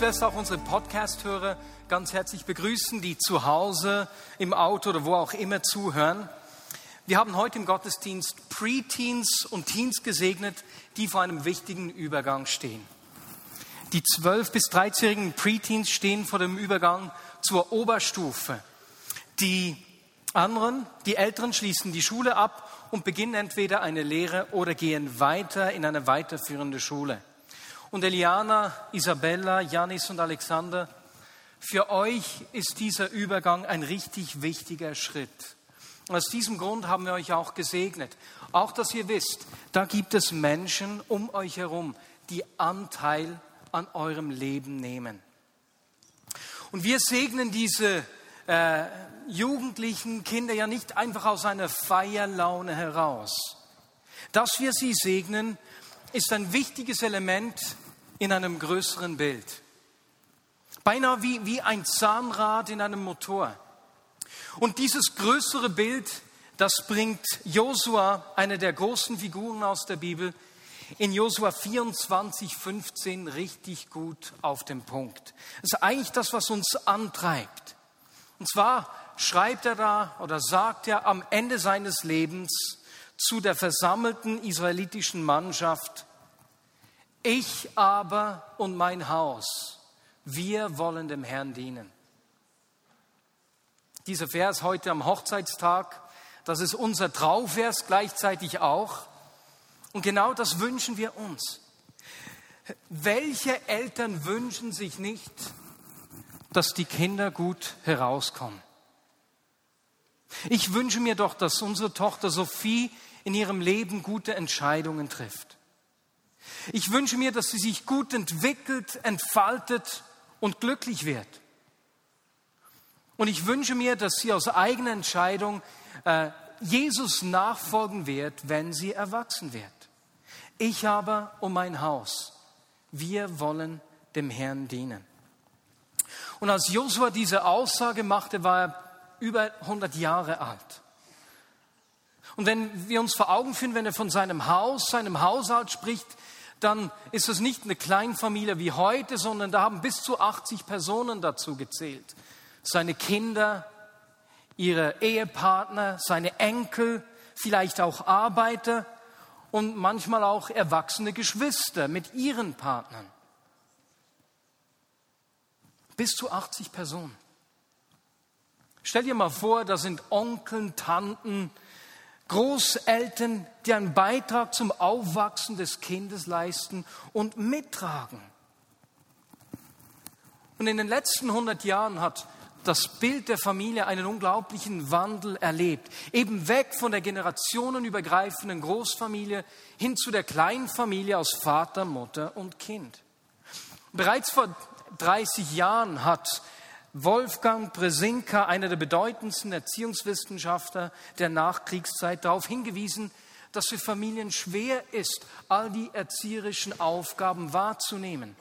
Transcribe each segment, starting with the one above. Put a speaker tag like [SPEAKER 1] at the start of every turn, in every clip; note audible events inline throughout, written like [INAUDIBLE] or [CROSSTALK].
[SPEAKER 1] Ich zuerst auch unsere Podcast-Hörer ganz herzlich begrüßen, die zu Hause, im Auto oder wo auch immer zuhören. Wir haben heute im Gottesdienst Preteens und Teens gesegnet, die vor einem wichtigen Übergang stehen. Die 12- bis 13-jährigen Preteens stehen vor dem Übergang zur Oberstufe. Die anderen, die Älteren, schließen die Schule ab und beginnen entweder eine Lehre oder gehen weiter in eine weiterführende Schule. Und Eliana, Isabella, Janis und Alexander, für euch ist dieser Übergang ein richtig wichtiger Schritt. Und aus diesem Grund haben wir euch auch gesegnet. Auch, dass ihr wisst, da gibt es Menschen um euch herum, die Anteil an eurem Leben nehmen. Und wir segnen diese äh, jugendlichen Kinder ja nicht einfach aus einer Feierlaune heraus. Dass wir sie segnen, ist ein wichtiges Element in einem größeren Bild. Beinahe wie, wie ein Zahnrad in einem Motor. Und dieses größere Bild, das bringt Josua, eine der großen Figuren aus der Bibel, in Josua 24, 15 richtig gut auf den Punkt. Das ist eigentlich das, was uns antreibt. Und zwar schreibt er da oder sagt er am Ende seines Lebens zu der versammelten israelitischen Mannschaft, ich aber und mein Haus, wir wollen dem Herrn dienen. Dieser Vers heute am Hochzeitstag, das ist unser Trauvers gleichzeitig auch. Und genau das wünschen wir uns. Welche Eltern wünschen sich nicht, dass die Kinder gut herauskommen? Ich wünsche mir doch, dass unsere Tochter Sophie in ihrem Leben gute Entscheidungen trifft. Ich wünsche mir, dass sie sich gut entwickelt, entfaltet und glücklich wird. Und ich wünsche mir, dass sie aus eigener Entscheidung äh, Jesus nachfolgen wird, wenn sie erwachsen wird. Ich aber um mein Haus, wir wollen dem Herrn dienen. Und als Josua diese Aussage machte, war er über 100 Jahre alt. Und wenn wir uns vor Augen führen, wenn er von seinem Haus, seinem Haushalt spricht, dann ist es nicht eine Kleinfamilie wie heute, sondern da haben bis zu 80 Personen dazu gezählt. Seine Kinder, ihre Ehepartner, seine Enkel, vielleicht auch Arbeiter und manchmal auch erwachsene Geschwister mit ihren Partnern. Bis zu 80 Personen. Stell dir mal vor, da sind Onkeln, Tanten, Großeltern, die einen Beitrag zum Aufwachsen des Kindes leisten und mittragen. Und in den letzten 100 Jahren hat das Bild der Familie einen unglaublichen Wandel erlebt. Eben weg von der generationenübergreifenden Großfamilie hin zu der kleinen Familie aus Vater, Mutter und Kind. Bereits vor 30 Jahren hat Wolfgang Bresinka, einer der bedeutendsten Erziehungswissenschaftler der Nachkriegszeit, darauf hingewiesen, dass für Familien schwer ist, all die erzieherischen Aufgaben wahrzunehmen.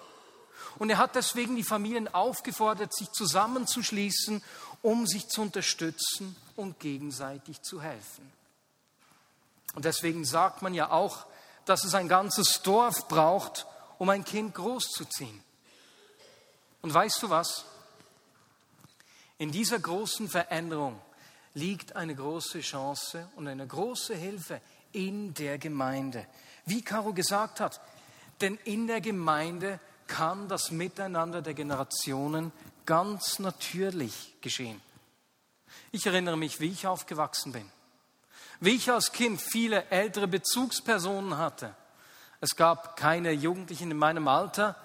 [SPEAKER 1] Und er hat deswegen die Familien aufgefordert, sich zusammenzuschließen, um sich zu unterstützen und gegenseitig zu helfen. Und deswegen sagt man ja auch, dass es ein ganzes Dorf braucht, um ein Kind großzuziehen. Und weißt du was? In dieser großen Veränderung liegt eine große Chance und eine große Hilfe in der Gemeinde. Wie Caro gesagt hat, denn in der Gemeinde kann das Miteinander der Generationen ganz natürlich geschehen. Ich erinnere mich, wie ich aufgewachsen bin. Wie ich als Kind viele ältere Bezugspersonen hatte. Es gab keine Jugendlichen in meinem Alter,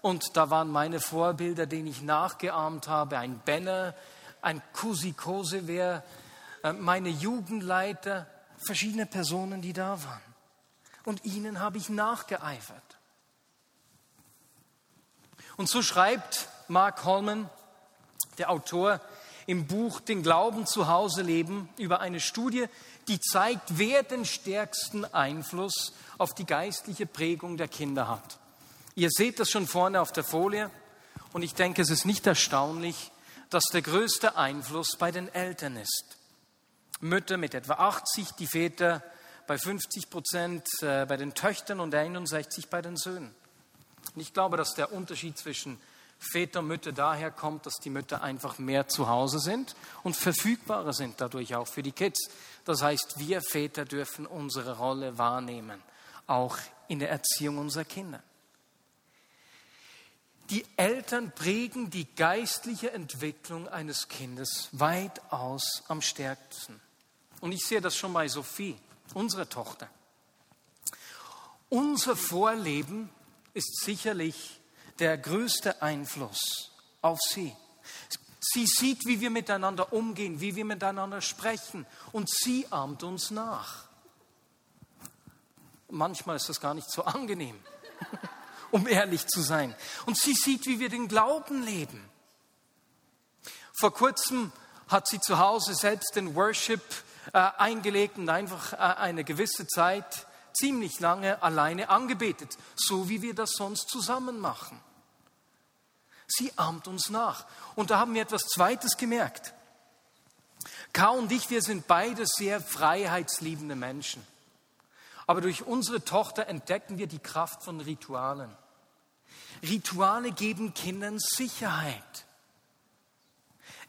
[SPEAKER 1] und da waren meine Vorbilder, denen ich nachgeahmt habe, ein Benner, ein Kusikose, äh, meine Jugendleiter, verschiedene Personen, die da waren. Und ihnen habe ich nachgeeifert. Und so schreibt Mark Holman, der Autor, im Buch Den Glauben zu Hause leben über eine Studie, die zeigt, wer den stärksten Einfluss auf die geistliche Prägung der Kinder hat. Ihr seht das schon vorne auf der Folie und ich denke, es ist nicht erstaunlich, dass der größte Einfluss bei den Eltern ist. Mütter mit etwa 80, die Väter bei 50 Prozent äh, bei den Töchtern und 61 bei den Söhnen. Und ich glaube, dass der Unterschied zwischen Väter und Mütter daher kommt, dass die Mütter einfach mehr zu Hause sind und verfügbarer sind dadurch auch für die Kids. Das heißt, wir Väter dürfen unsere Rolle wahrnehmen, auch in der Erziehung unserer Kinder. Die Eltern prägen die geistliche Entwicklung eines Kindes weitaus am stärksten. Und ich sehe das schon bei Sophie, unserer Tochter. Unser Vorleben ist sicherlich der größte Einfluss auf sie. Sie sieht, wie wir miteinander umgehen, wie wir miteinander sprechen und sie ahmt uns nach. Manchmal ist das gar nicht so angenehm, [LAUGHS] um ehrlich zu sein. Und sie sieht, wie wir den Glauben leben. Vor kurzem hat sie zu Hause selbst den Worship äh, eingelegt und einfach äh, eine gewisse Zeit ziemlich lange alleine angebetet, so wie wir das sonst zusammen machen. Sie ahmt uns nach. Und da haben wir etwas Zweites gemerkt. K und ich, wir sind beide sehr freiheitsliebende Menschen. Aber durch unsere Tochter entdecken wir die Kraft von Ritualen. Rituale geben Kindern Sicherheit.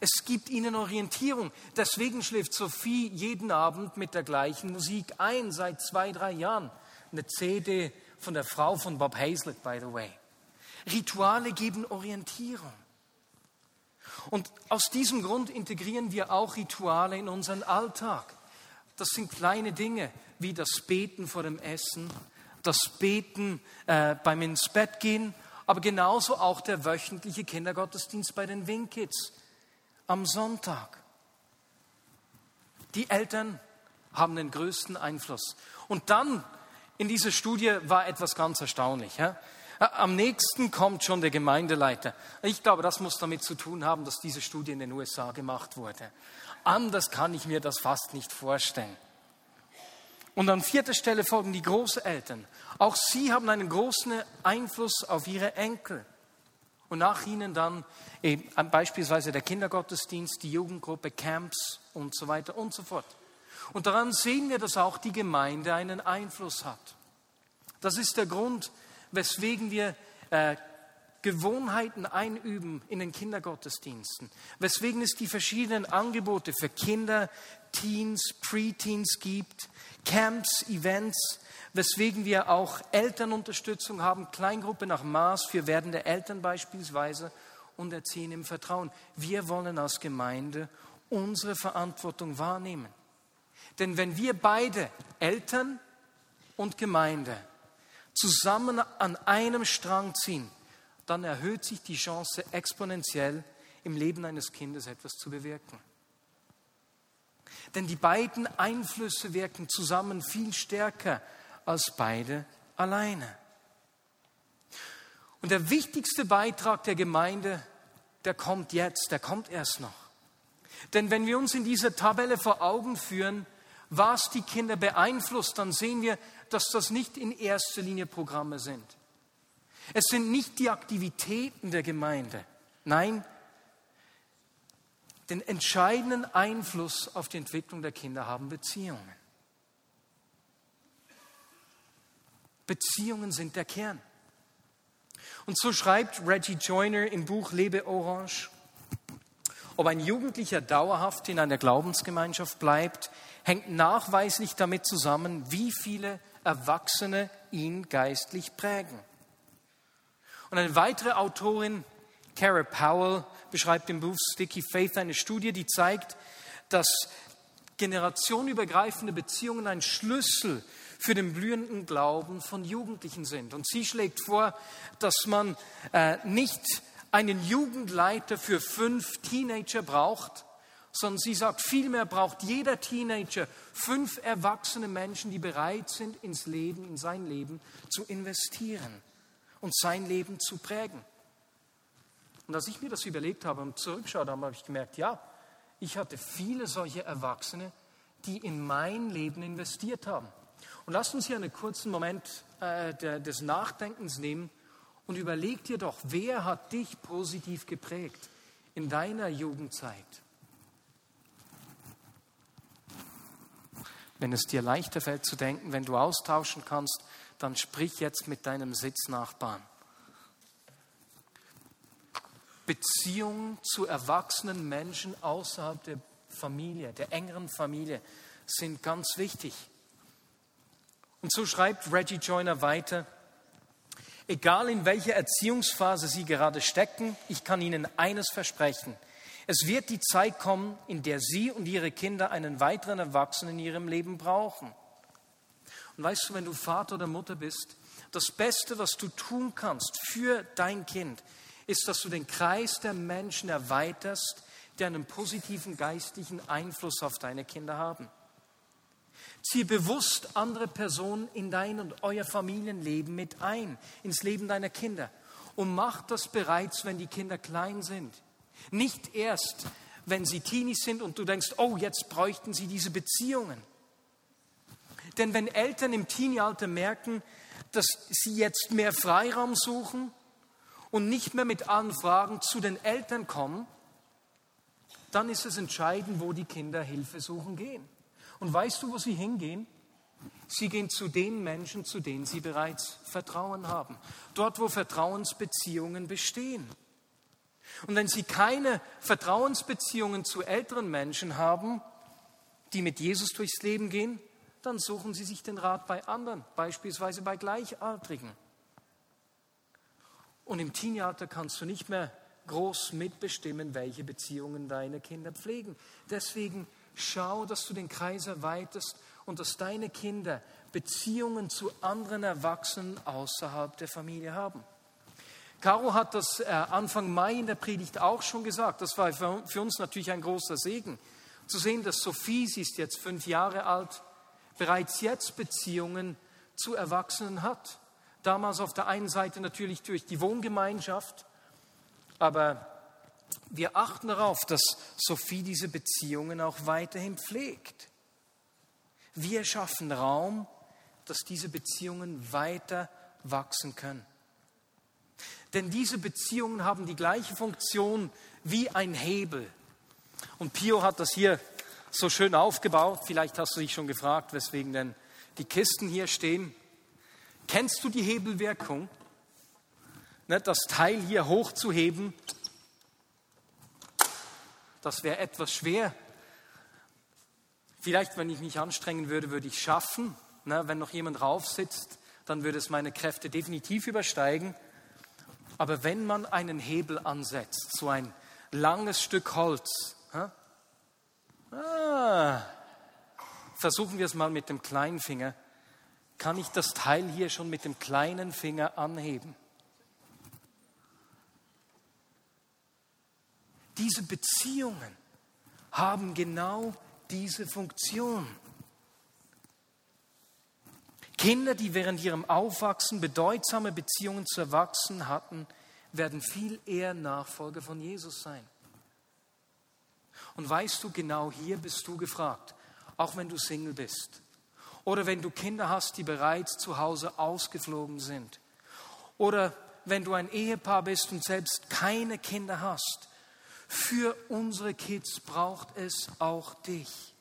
[SPEAKER 1] Es gibt ihnen Orientierung. Deswegen schläft Sophie jeden Abend mit der gleichen Musik ein, seit zwei, drei Jahren. Eine CD von der Frau von Bob Hazlett, by the way. Rituale geben Orientierung. Und aus diesem Grund integrieren wir auch Rituale in unseren Alltag. Das sind kleine Dinge wie das Beten vor dem Essen, das Beten äh, beim ins Bett gehen, aber genauso auch der wöchentliche Kindergottesdienst bei den Wingkids am Sonntag. Die Eltern haben den größten Einfluss. Und dann in dieser Studie war etwas ganz erstaunlich. Ja? Am nächsten kommt schon der Gemeindeleiter. Ich glaube, das muss damit zu tun haben, dass diese Studie in den USA gemacht wurde. Anders kann ich mir das fast nicht vorstellen. Und an vierter Stelle folgen die Großeltern. Auch sie haben einen großen Einfluss auf ihre Enkel. Und nach ihnen dann eben, beispielsweise der Kindergottesdienst, die Jugendgruppe, Camps und so weiter und so fort. Und daran sehen wir, dass auch die Gemeinde einen Einfluss hat. Das ist der Grund, weswegen wir äh, Gewohnheiten einüben in den Kindergottesdiensten, weswegen es die verschiedenen Angebote für Kinder, Teens, Preteens gibt, Camps, Events, weswegen wir auch Elternunterstützung haben, Kleingruppe nach Maß für werdende Eltern beispielsweise und Erziehen im Vertrauen. Wir wollen als Gemeinde unsere Verantwortung wahrnehmen. Denn wenn wir beide, Eltern und Gemeinde, zusammen an einem Strang ziehen, dann erhöht sich die Chance exponentiell, im Leben eines Kindes etwas zu bewirken. Denn die beiden Einflüsse wirken zusammen viel stärker als beide alleine. Und der wichtigste Beitrag der Gemeinde, der kommt jetzt, der kommt erst noch. Denn wenn wir uns in dieser Tabelle vor Augen führen, was die Kinder beeinflusst, dann sehen wir, dass das nicht in erster Linie Programme sind. Es sind nicht die Aktivitäten der Gemeinde. Nein, den entscheidenden Einfluss auf die Entwicklung der Kinder haben Beziehungen. Beziehungen sind der Kern. Und so schreibt Reggie Joyner im Buch Lebe Orange, ob ein Jugendlicher dauerhaft in einer Glaubensgemeinschaft bleibt, hängt nachweislich damit zusammen, wie viele Erwachsene ihn geistlich prägen. Und eine weitere Autorin, Cara Powell, beschreibt im Buch Sticky Faith eine Studie, die zeigt, dass generationenübergreifende Beziehungen ein Schlüssel für den blühenden Glauben von Jugendlichen sind. Und sie schlägt vor, dass man äh, nicht einen Jugendleiter für fünf Teenager braucht, sondern sie sagt, vielmehr braucht jeder Teenager fünf erwachsene Menschen, die bereit sind, ins Leben, in sein Leben zu investieren und sein Leben zu prägen. Und als ich mir das überlegt habe und zurückschaue, habe ich gemerkt, ja, ich hatte viele solche Erwachsene, die in mein Leben investiert haben. Und lasst uns hier einen kurzen Moment äh, des Nachdenkens nehmen und überleg dir doch, wer hat dich positiv geprägt in deiner Jugendzeit? Wenn es dir leichter fällt zu denken, wenn du austauschen kannst, dann sprich jetzt mit deinem Sitznachbarn. Beziehungen zu erwachsenen Menschen außerhalb der Familie, der engeren Familie, sind ganz wichtig. Und so schreibt Reggie Joyner weiter, egal in welcher Erziehungsphase Sie gerade stecken, ich kann Ihnen eines versprechen. Es wird die Zeit kommen, in der Sie und Ihre Kinder einen weiteren Erwachsenen in Ihrem Leben brauchen. Und weißt du, wenn du Vater oder Mutter bist, das Beste, was du tun kannst für dein Kind, ist, dass du den Kreis der Menschen erweiterst, die einen positiven geistlichen Einfluss auf deine Kinder haben. Ziehe bewusst andere Personen in dein und euer Familienleben mit ein, ins Leben deiner Kinder. Und mach das bereits, wenn die Kinder klein sind. Nicht erst, wenn sie Teenies sind und du denkst, oh, jetzt bräuchten sie diese Beziehungen. Denn wenn Eltern im Teenie-Alter merken, dass sie jetzt mehr Freiraum suchen, und nicht mehr mit Anfragen zu den Eltern kommen, dann ist es entscheidend, wo die Kinder Hilfe suchen gehen. Und weißt du, wo sie hingehen? Sie gehen zu den Menschen, zu denen sie bereits Vertrauen haben. Dort, wo Vertrauensbeziehungen bestehen. Und wenn sie keine Vertrauensbeziehungen zu älteren Menschen haben, die mit Jesus durchs Leben gehen, dann suchen sie sich den Rat bei anderen, beispielsweise bei Gleichaltrigen. Und im Teenalter kannst du nicht mehr groß mitbestimmen, welche Beziehungen deine Kinder pflegen. Deswegen schau, dass du den Kreis erweiterst und dass deine Kinder Beziehungen zu anderen Erwachsenen außerhalb der Familie haben. Caro hat das äh, Anfang Mai in der Predigt auch schon gesagt. Das war für uns natürlich ein großer Segen. Zu sehen, dass Sophie, sie ist jetzt fünf Jahre alt, bereits jetzt Beziehungen zu Erwachsenen hat. Damals auf der einen Seite natürlich durch die Wohngemeinschaft, aber wir achten darauf, dass Sophie diese Beziehungen auch weiterhin pflegt. Wir schaffen Raum, dass diese Beziehungen weiter wachsen können. Denn diese Beziehungen haben die gleiche Funktion wie ein Hebel. Und Pio hat das hier so schön aufgebaut. Vielleicht hast du dich schon gefragt, weswegen denn die Kisten hier stehen. Kennst du die Hebelwirkung? Ne, das Teil hier hochzuheben, das wäre etwas schwer. Vielleicht, wenn ich mich anstrengen würde, würde ich schaffen. Ne, wenn noch jemand drauf sitzt, dann würde es meine Kräfte definitiv übersteigen. Aber wenn man einen Hebel ansetzt, so ein langes Stück Holz, ah, versuchen wir es mal mit dem kleinen Finger, kann ich das Teil hier schon mit dem kleinen Finger anheben. Diese Beziehungen haben genau diese Funktion. Kinder, die während ihrem Aufwachsen bedeutsame Beziehungen zu Erwachsenen hatten, werden viel eher Nachfolger von Jesus sein. Und weißt du, genau hier bist du gefragt, auch wenn du Single bist. Oder wenn du Kinder hast, die bereits zu Hause ausgeflogen sind. Oder wenn du ein Ehepaar bist und selbst keine Kinder hast. Für unsere Kids braucht es auch dich.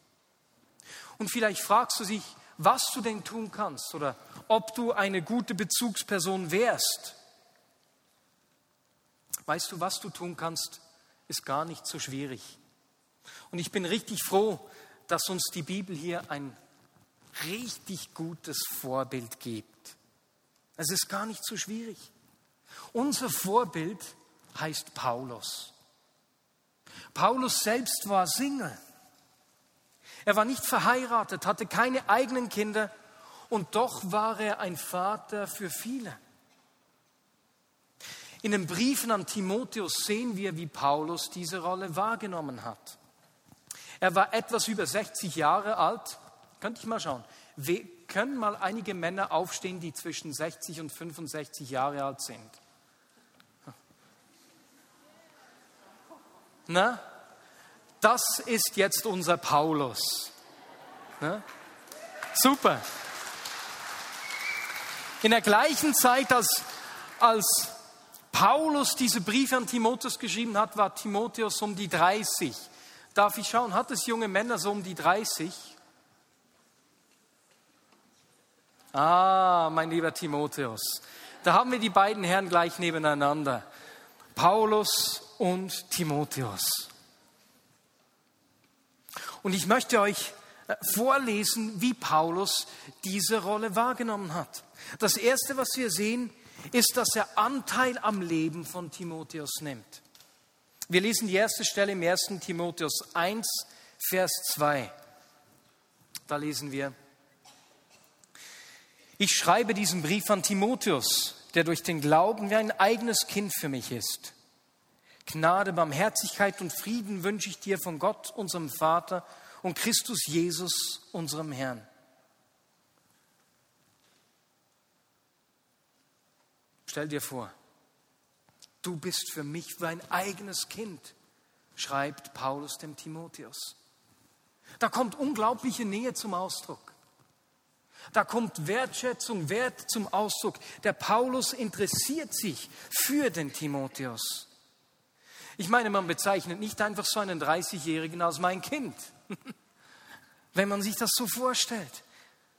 [SPEAKER 1] Und vielleicht fragst du dich, was du denn tun kannst oder ob du eine gute Bezugsperson wärst. Weißt du, was du tun kannst, ist gar nicht so schwierig. Und ich bin richtig froh, dass uns die Bibel hier ein richtig gutes Vorbild gibt. Es ist gar nicht so schwierig. Unser Vorbild heißt Paulus. Paulus selbst war Single. Er war nicht verheiratet, hatte keine eigenen Kinder und doch war er ein Vater für viele. In den Briefen an Timotheus sehen wir, wie Paulus diese Rolle wahrgenommen hat. Er war etwas über 60 Jahre alt könnte ich mal schauen. Wir können mal einige Männer aufstehen, die zwischen 60 und 65 Jahre alt sind. Na, das ist jetzt unser Paulus. Na? Super. In der gleichen Zeit, als, als Paulus diese Briefe an Timotheus geschrieben hat, war Timotheus um die 30. Darf ich schauen, hat es junge Männer so um die 30? Ah, mein lieber Timotheus. Da haben wir die beiden Herren gleich nebeneinander. Paulus und Timotheus. Und ich möchte euch äh, vorlesen, wie Paulus diese Rolle wahrgenommen hat. Das Erste, was wir sehen, ist, dass er Anteil am Leben von Timotheus nimmt. Wir lesen die erste Stelle im 1. Timotheus 1, Vers 2. Da lesen wir, ich schreibe diesen Brief an Timotheus, der durch den Glauben wie ein eigenes Kind für mich ist. Gnade, Barmherzigkeit und Frieden wünsche ich dir von Gott, unserem Vater und Christus Jesus, unserem Herrn. Stell dir vor, du bist für mich wie ein eigenes Kind, schreibt Paulus dem Timotheus. Da kommt unglaubliche Nähe zum Ausdruck. Da kommt Wertschätzung, Wert zum Ausdruck. Der Paulus interessiert sich für den Timotheus. Ich meine, man bezeichnet nicht einfach so einen 30-Jährigen als mein Kind. [LAUGHS] Wenn man sich das so vorstellt,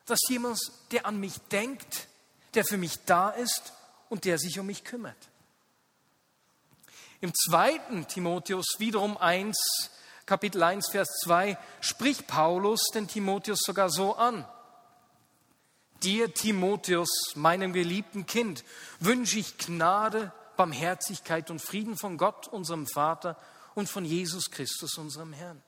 [SPEAKER 1] dass jemand, der an mich denkt, der für mich da ist und der sich um mich kümmert. Im zweiten Timotheus wiederum 1, Kapitel 1, Vers 2, spricht Paulus den Timotheus sogar so an. Dir, Timotheus, meinem geliebten Kind, wünsche ich Gnade, Barmherzigkeit und Frieden von Gott, unserem Vater, und von Jesus Christus, unserem Herrn.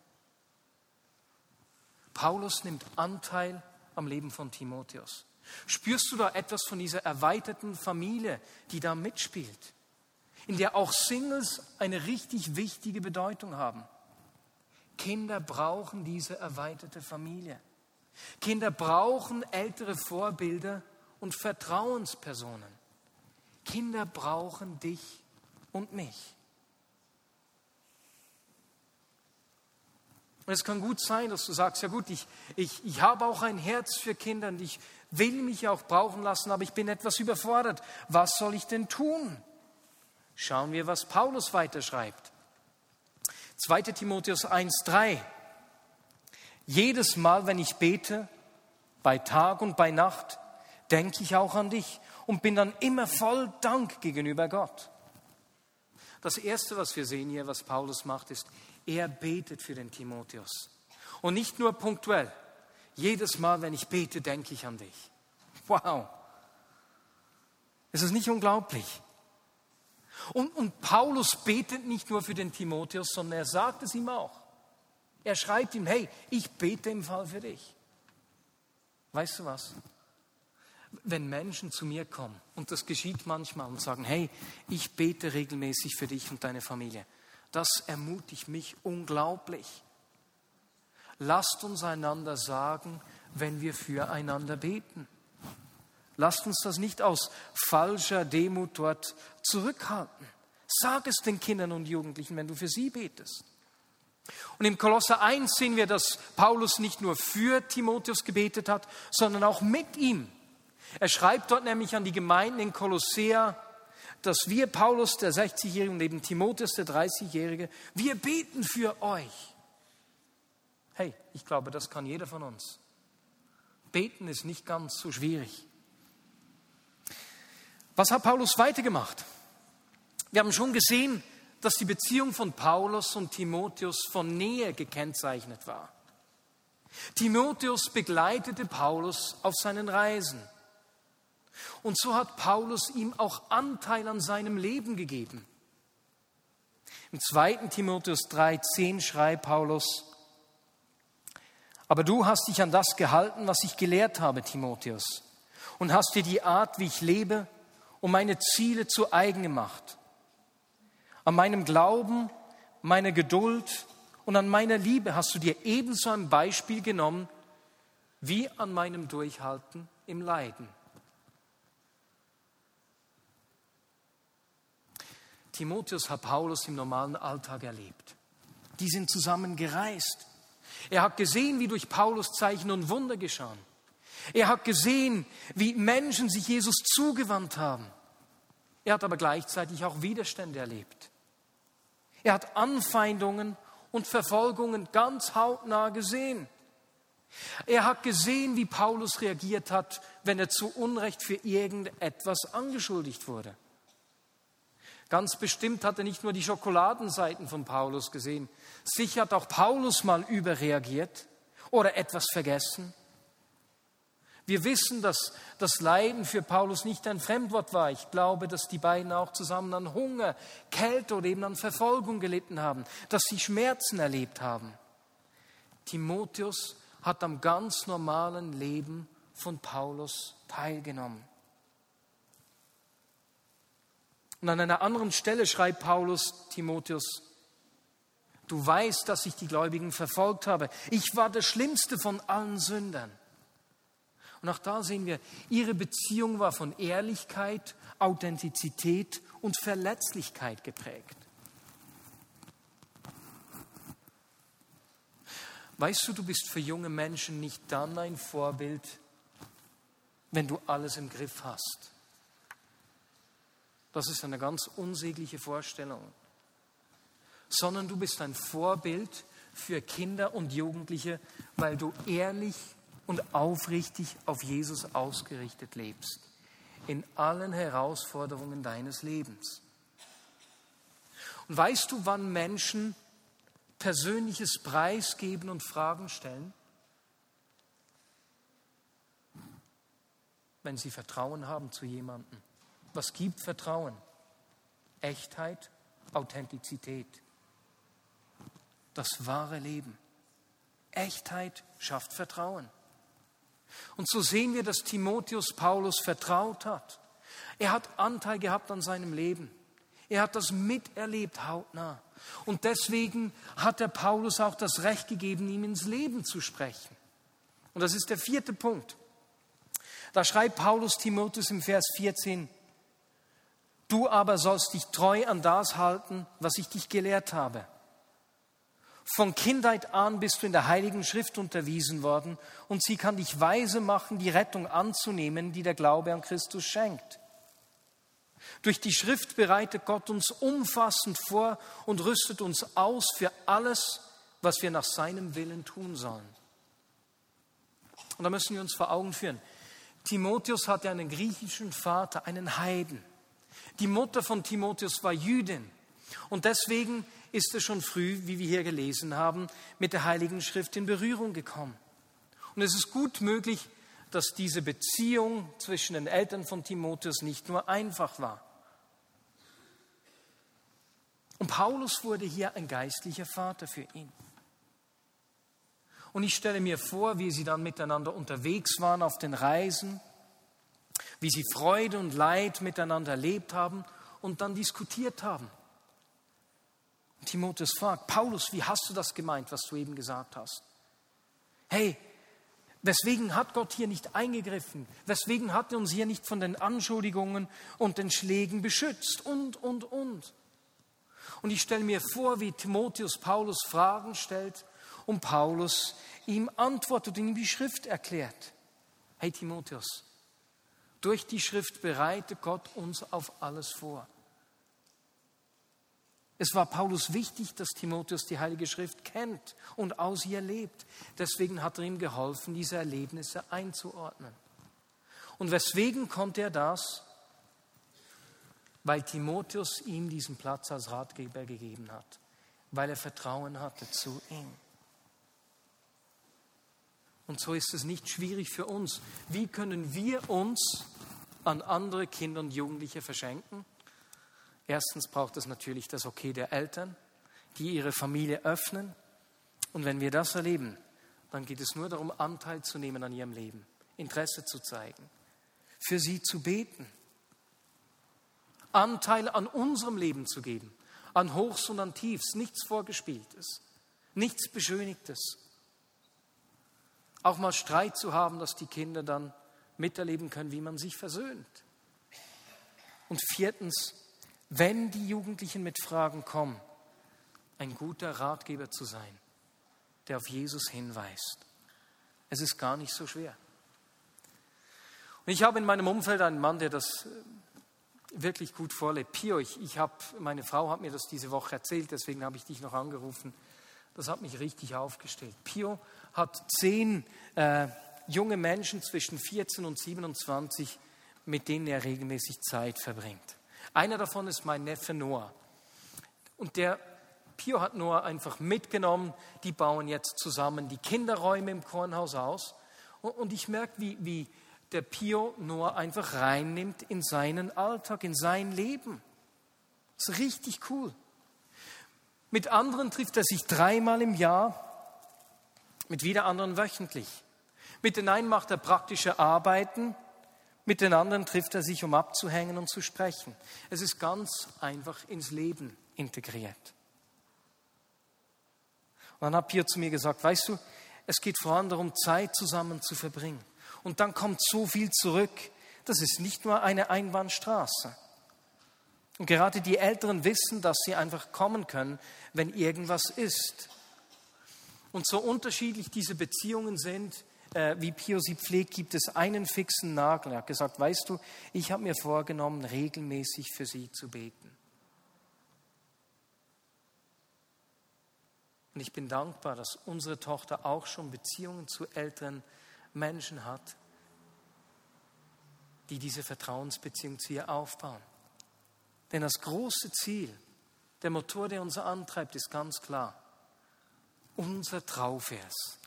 [SPEAKER 1] Paulus nimmt Anteil am Leben von Timotheus. Spürst du da etwas von dieser erweiterten Familie, die da mitspielt, in der auch Singles eine richtig wichtige Bedeutung haben? Kinder brauchen diese erweiterte Familie. Kinder brauchen ältere Vorbilder und Vertrauenspersonen. Kinder brauchen dich und mich. Und es kann gut sein, dass du sagst, ja gut, ich, ich, ich habe auch ein Herz für Kinder und ich will mich auch brauchen lassen, aber ich bin etwas überfordert. Was soll ich denn tun? Schauen wir, was Paulus weiterschreibt. 2 Timotheus 1.3. Jedes Mal, wenn ich bete, bei Tag und bei Nacht, denke ich auch an dich und bin dann immer voll Dank gegenüber Gott. Das Erste, was wir sehen hier, was Paulus macht, ist, er betet für den Timotheus. Und nicht nur punktuell. Jedes Mal, wenn ich bete, denke ich an dich. Wow. Ist es nicht unglaublich? Und, und Paulus betet nicht nur für den Timotheus, sondern er sagt es ihm auch. Er schreibt ihm, hey, ich bete im Fall für dich. Weißt du was? Wenn Menschen zu mir kommen, und das geschieht manchmal, und sagen, hey, ich bete regelmäßig für dich und deine Familie, das ermutigt mich unglaublich. Lasst uns einander sagen, wenn wir füreinander beten. Lasst uns das nicht aus falscher Demut dort zurückhalten. Sag es den Kindern und Jugendlichen, wenn du für sie betest. Und im Kolosser 1 sehen wir, dass Paulus nicht nur für Timotheus gebetet hat, sondern auch mit ihm. Er schreibt dort nämlich an die Gemeinden in Kolossea, dass wir, Paulus, der 60-Jährige und eben Timotheus, der 30-Jährige, wir beten für euch. Hey, ich glaube, das kann jeder von uns. Beten ist nicht ganz so schwierig. Was hat Paulus weitergemacht? Wir haben schon gesehen, dass die Beziehung von Paulus und Timotheus von Nähe gekennzeichnet war. Timotheus begleitete Paulus auf seinen Reisen. Und so hat Paulus ihm auch Anteil an seinem Leben gegeben. Im 2. Timotheus 3,10 schreibt Paulus, aber du hast dich an das gehalten, was ich gelehrt habe, Timotheus, und hast dir die Art, wie ich lebe, und meine Ziele zu eigen gemacht. An meinem Glauben, meiner Geduld und an meiner Liebe hast du dir ebenso ein Beispiel genommen wie an meinem Durchhalten im Leiden. Timotheus hat Paulus im normalen Alltag erlebt. Die sind zusammen gereist. Er hat gesehen, wie durch Paulus Zeichen und Wunder geschahen. Er hat gesehen, wie Menschen sich Jesus zugewandt haben. Er hat aber gleichzeitig auch Widerstände erlebt. Er hat Anfeindungen und Verfolgungen ganz hautnah gesehen. Er hat gesehen, wie Paulus reagiert hat, wenn er zu Unrecht für irgendetwas angeschuldigt wurde. Ganz bestimmt hat er nicht nur die Schokoladenseiten von Paulus gesehen. Sicher hat auch Paulus mal überreagiert oder etwas vergessen. Wir wissen, dass das Leiden für Paulus nicht ein Fremdwort war. Ich glaube, dass die beiden auch zusammen an Hunger, Kälte oder eben an Verfolgung gelitten haben, dass sie Schmerzen erlebt haben. Timotheus hat am ganz normalen Leben von Paulus teilgenommen. Und an einer anderen Stelle schreibt Paulus Timotheus, du weißt, dass ich die Gläubigen verfolgt habe. Ich war der schlimmste von allen Sündern. Und auch da sehen wir, ihre Beziehung war von Ehrlichkeit, Authentizität und Verletzlichkeit geprägt. Weißt du, du bist für junge Menschen nicht dann ein Vorbild, wenn du alles im Griff hast. Das ist eine ganz unsägliche Vorstellung. Sondern du bist ein Vorbild für Kinder und Jugendliche, weil du ehrlich und aufrichtig auf Jesus ausgerichtet lebst. In allen Herausforderungen deines Lebens. Und weißt du, wann Menschen persönliches Preisgeben und Fragen stellen? Wenn sie Vertrauen haben zu jemandem. Was gibt Vertrauen? Echtheit, Authentizität. Das wahre Leben. Echtheit schafft Vertrauen. Und so sehen wir, dass Timotheus Paulus vertraut hat. Er hat Anteil gehabt an seinem Leben. Er hat das miterlebt hautnah. Und deswegen hat der Paulus auch das Recht gegeben, ihm ins Leben zu sprechen. Und das ist der vierte Punkt. Da schreibt Paulus Timotheus im Vers 14, Du aber sollst dich treu an das halten, was ich dich gelehrt habe. Von Kindheit an bist du in der Heiligen Schrift unterwiesen worden und sie kann dich weise machen, die Rettung anzunehmen, die der Glaube an Christus schenkt. Durch die Schrift bereitet Gott uns umfassend vor und rüstet uns aus für alles, was wir nach seinem Willen tun sollen. Und da müssen wir uns vor Augen führen. Timotheus hatte einen griechischen Vater, einen Heiden. Die Mutter von Timotheus war Jüdin. Und deswegen ist er schon früh, wie wir hier gelesen haben, mit der Heiligen Schrift in Berührung gekommen. Und es ist gut möglich, dass diese Beziehung zwischen den Eltern von Timotheus nicht nur einfach war. Und Paulus wurde hier ein geistlicher Vater für ihn. Und ich stelle mir vor, wie sie dann miteinander unterwegs waren auf den Reisen, wie sie Freude und Leid miteinander erlebt haben und dann diskutiert haben. Timotheus fragt, Paulus, wie hast du das gemeint, was du eben gesagt hast? Hey, Weswegen hat Gott hier nicht eingegriffen? Weswegen hat er uns hier nicht von den Anschuldigungen und den Schlägen beschützt? Und, und, und. Und ich stelle mir vor, wie Timotheus Paulus Fragen stellt und Paulus ihm antwortet und ihm die Schrift erklärt. Hey Timotheus, durch die Schrift bereitet Gott uns auf alles vor. Es war Paulus wichtig, dass Timotheus die Heilige Schrift kennt und aus ihr lebt. Deswegen hat er ihm geholfen, diese Erlebnisse einzuordnen. Und weswegen konnte er das? Weil Timotheus ihm diesen Platz als Ratgeber gegeben hat, weil er Vertrauen hatte zu ihm. Und so ist es nicht schwierig für uns. Wie können wir uns an andere Kinder und Jugendliche verschenken? Erstens braucht es natürlich das Okay der Eltern, die ihre Familie öffnen. Und wenn wir das erleben, dann geht es nur darum, Anteil zu nehmen an ihrem Leben, Interesse zu zeigen, für sie zu beten, Anteil an unserem Leben zu geben, an Hochs und an Tiefs, nichts Vorgespieltes, nichts Beschönigtes. Auch mal Streit zu haben, dass die Kinder dann miterleben können, wie man sich versöhnt. Und viertens, wenn die Jugendlichen mit Fragen kommen, ein guter Ratgeber zu sein, der auf Jesus hinweist. Es ist gar nicht so schwer. Und ich habe in meinem Umfeld einen Mann, der das äh, wirklich gut vorlebt. Pio, ich, ich habe, meine Frau hat mir das diese Woche erzählt, deswegen habe ich dich noch angerufen. Das hat mich richtig aufgestellt. Pio hat zehn äh, junge Menschen zwischen 14 und 27, mit denen er regelmäßig Zeit verbringt. Einer davon ist mein Neffe Noah. Und der Pio hat Noah einfach mitgenommen. Die bauen jetzt zusammen die Kinderräume im Kornhaus aus. Und ich merke, wie, wie der Pio Noah einfach reinnimmt in seinen Alltag, in sein Leben. Das ist richtig cool. Mit anderen trifft er sich dreimal im Jahr, mit wieder anderen wöchentlich. Mit den einen macht er praktische Arbeiten, mit den anderen trifft er sich, um abzuhängen und zu sprechen. Es ist ganz einfach ins Leben integriert. Und dann hat Pio zu mir gesagt, weißt du, es geht vor allem darum, Zeit zusammen zu verbringen. Und dann kommt so viel zurück. Das ist nicht nur eine Einbahnstraße. Und gerade die Älteren wissen, dass sie einfach kommen können, wenn irgendwas ist. Und so unterschiedlich diese Beziehungen sind, äh, wie Pio sie pflegt, gibt es einen fixen Nagel. Er hat gesagt, weißt du, ich habe mir vorgenommen, regelmäßig für sie zu beten. Und ich bin dankbar, dass unsere Tochter auch schon Beziehungen zu älteren Menschen hat, die diese Vertrauensbeziehung zu ihr aufbauen. Denn das große Ziel, der Motor, der uns antreibt, ist ganz klar. Unser Trauvers.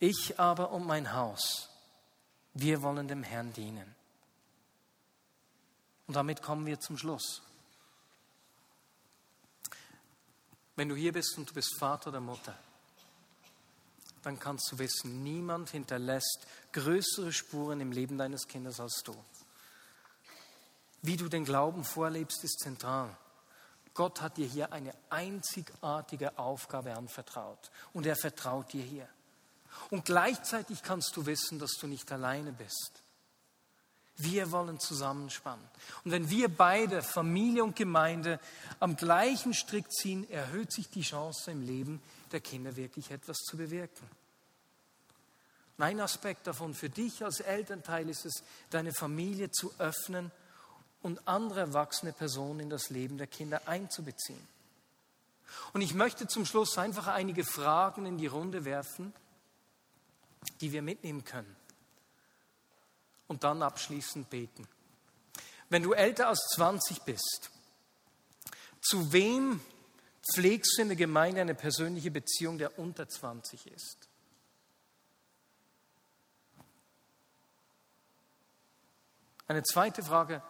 [SPEAKER 1] Ich aber und mein Haus, wir wollen dem Herrn dienen. Und damit kommen wir zum Schluss. Wenn du hier bist und du bist Vater oder Mutter, dann kannst du wissen, niemand hinterlässt größere Spuren im Leben deines Kindes als du. Wie du den Glauben vorlebst, ist zentral. Gott hat dir hier eine einzigartige Aufgabe anvertraut und er vertraut dir hier. Und gleichzeitig kannst du wissen, dass du nicht alleine bist. Wir wollen zusammenspannen. Und wenn wir beide, Familie und Gemeinde, am gleichen Strick ziehen, erhöht sich die Chance im Leben der Kinder wirklich etwas zu bewirken. Mein Aspekt davon für dich als Elternteil ist es, deine Familie zu öffnen und andere erwachsene Personen in das Leben der Kinder einzubeziehen. Und ich möchte zum Schluss einfach einige Fragen in die Runde werfen, die wir mitnehmen können. Und dann abschließend beten. Wenn du älter als 20 bist, zu wem pflegst du in der Gemeinde eine persönliche Beziehung, der unter 20 ist? Eine zweite Frage,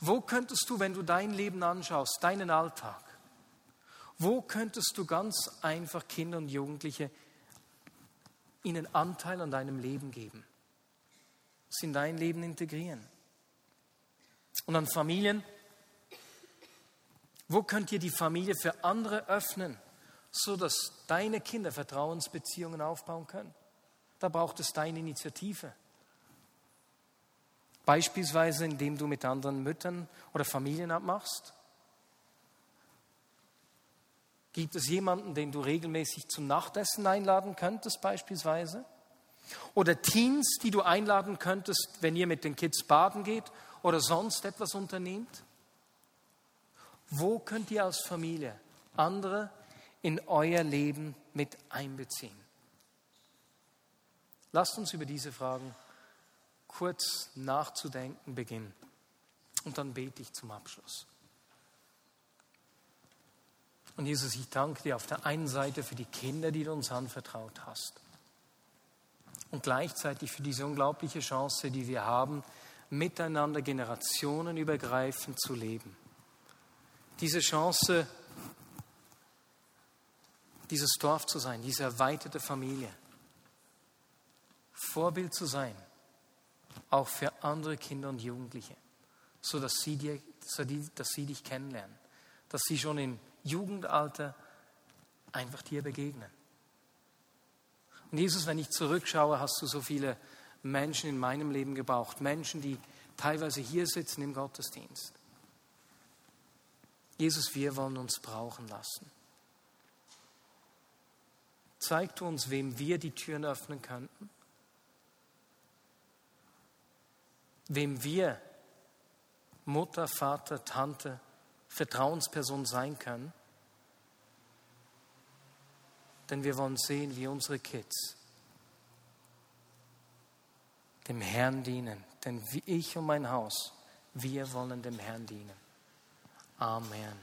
[SPEAKER 1] wo könntest du, wenn du dein Leben anschaust, deinen Alltag, wo könntest du ganz einfach Kinder und Jugendliche ihnen Anteil an deinem Leben geben, sie in dein Leben integrieren. Und an Familien, wo könnt ihr die Familie für andere öffnen, so dass deine Kinder Vertrauensbeziehungen aufbauen können? Da braucht es deine Initiative. Beispielsweise, indem du mit anderen Müttern oder Familien abmachst Gibt es jemanden, den du regelmäßig zum Nachtessen einladen könntest beispielsweise? Oder Teens, die du einladen könntest, wenn ihr mit den Kids baden geht oder sonst etwas unternehmt? Wo könnt ihr als Familie andere in euer Leben mit einbeziehen? Lasst uns über diese Fragen kurz nachzudenken beginnen. Und dann bete ich zum Abschluss. Und Jesus, ich danke dir auf der einen Seite für die Kinder, die du uns anvertraut hast. Und gleichzeitig für diese unglaubliche Chance, die wir haben, miteinander generationenübergreifend zu leben. Diese Chance, dieses Dorf zu sein, diese erweiterte Familie. Vorbild zu sein, auch für andere Kinder und Jugendliche, sodass sie, dir, dass sie dich kennenlernen, dass sie schon in Jugendalter einfach dir begegnen. Und Jesus, wenn ich zurückschaue, hast du so viele Menschen in meinem Leben gebraucht. Menschen, die teilweise hier sitzen im Gottesdienst. Jesus, wir wollen uns brauchen lassen. Zeig du uns, wem wir die Türen öffnen könnten, wem wir Mutter, Vater, Tante, Vertrauensperson sein können. Denn wir wollen sehen, wie unsere Kids dem Herrn dienen. Denn wie ich und mein Haus, wir wollen dem Herrn dienen. Amen.